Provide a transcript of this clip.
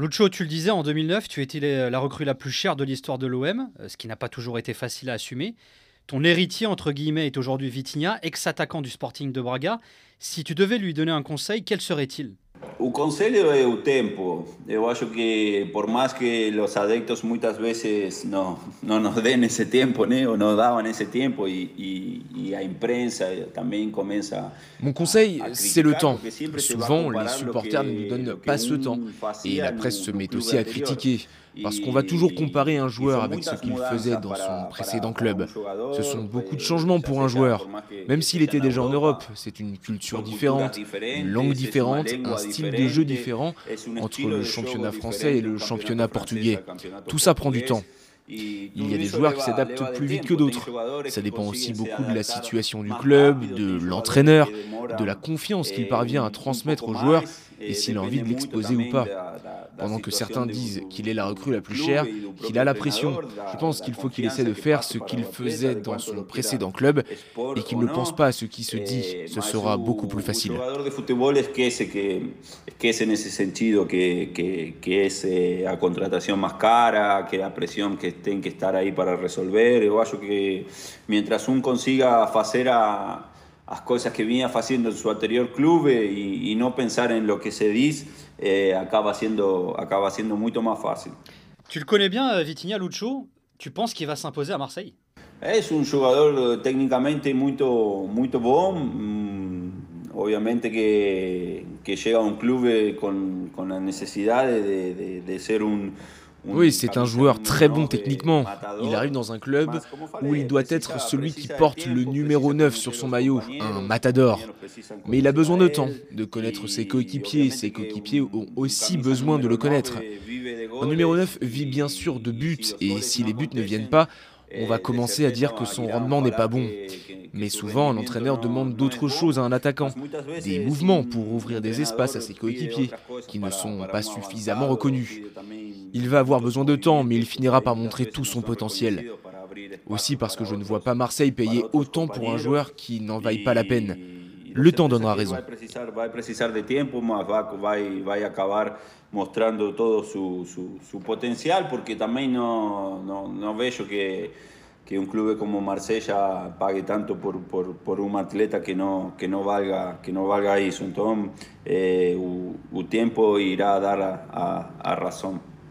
Lucho, tu le disais, en 2009, tu étais la recrue la plus chère de l'histoire de l'OM, ce qui n'a pas toujours été facile à assumer. Ton héritier, entre guillemets, est aujourd'hui Vitinha, ex-attaquant du Sporting de Braga. Si tu devais lui donner un conseil, quel serait-il? O conselho é o tempo. Eu acho que por mais que os adeptos muitas vezes não não nos deem esse tempo, né, ou não davam esse tempo e, e, e a imprensa também começa Mon conseil, c'est le temps. Souvent, les supporters ne nous donnent pas ce temps et la presse se met aussi à critiquer. Parce qu'on va toujours comparer un joueur avec ce qu'il faisait dans son précédent club. Ce sont beaucoup de changements pour un joueur. Même s'il était déjà en Europe, c'est une culture différente, une langue différente, un style de jeu différent entre le championnat français et le championnat portugais. Tout ça prend du temps. Il y a des joueurs qui s'adaptent plus vite que d'autres. Ça dépend aussi beaucoup de la situation du club, de l'entraîneur, de la confiance qu'il parvient à transmettre aux joueurs et s'il a envie de l'exposer ou pas. Pendant que certains disent qu'il est la recrue la plus chère, qu'il a la pression, je pense qu'il faut qu'il essaie de faire ce qu'il faisait dans son précédent club et qu'il ne pense pas à ce qui se dit. Ce sera beaucoup plus facile. que tienen que estar ahí para resolver. Yo acho que mientras un consiga hacer a las cosas que venía haciendo en su anterior club y, y no pensar en lo que se dice, eh, acaba, siendo, acaba siendo mucho más fácil. Tu le connais bien, euh, Vitinha Lucho. Tu penses qu'il va s'imposer à Marseille Es un jugador técnicamente muy, muy bon. Mm, obviamente que, que llega a un club con, con la necesidad de, de, de ser un, Oui, c'est un joueur très bon techniquement. Il arrive dans un club où il doit être celui qui porte le numéro 9 sur son maillot, un matador. Mais il a besoin de temps, de connaître ses coéquipiers. Ses coéquipiers ont aussi besoin de le connaître. Un numéro 9 vit bien sûr de buts, et si les buts ne viennent pas, on va commencer à dire que son rendement n'est pas bon. Mais souvent, l'entraîneur demande d'autres choses à un attaquant, des mouvements pour ouvrir des espaces à ses coéquipiers, qui ne sont pas suffisamment reconnus. Il va avoir besoin de temps, mais il finira par montrer tout son potentiel. Aussi parce que je ne vois pas Marseille payer autant pour un joueur qui n'en vaille pas la peine. Le temps donnera raison. mostrando todo su, su, su potencial, porque también no, no, no veo que, que un club como Marsella pague tanto por, por, por, un atleta que no, que no valga que no valga eso. Entonces, eh, el tiempo irá a dar a, a, a razón.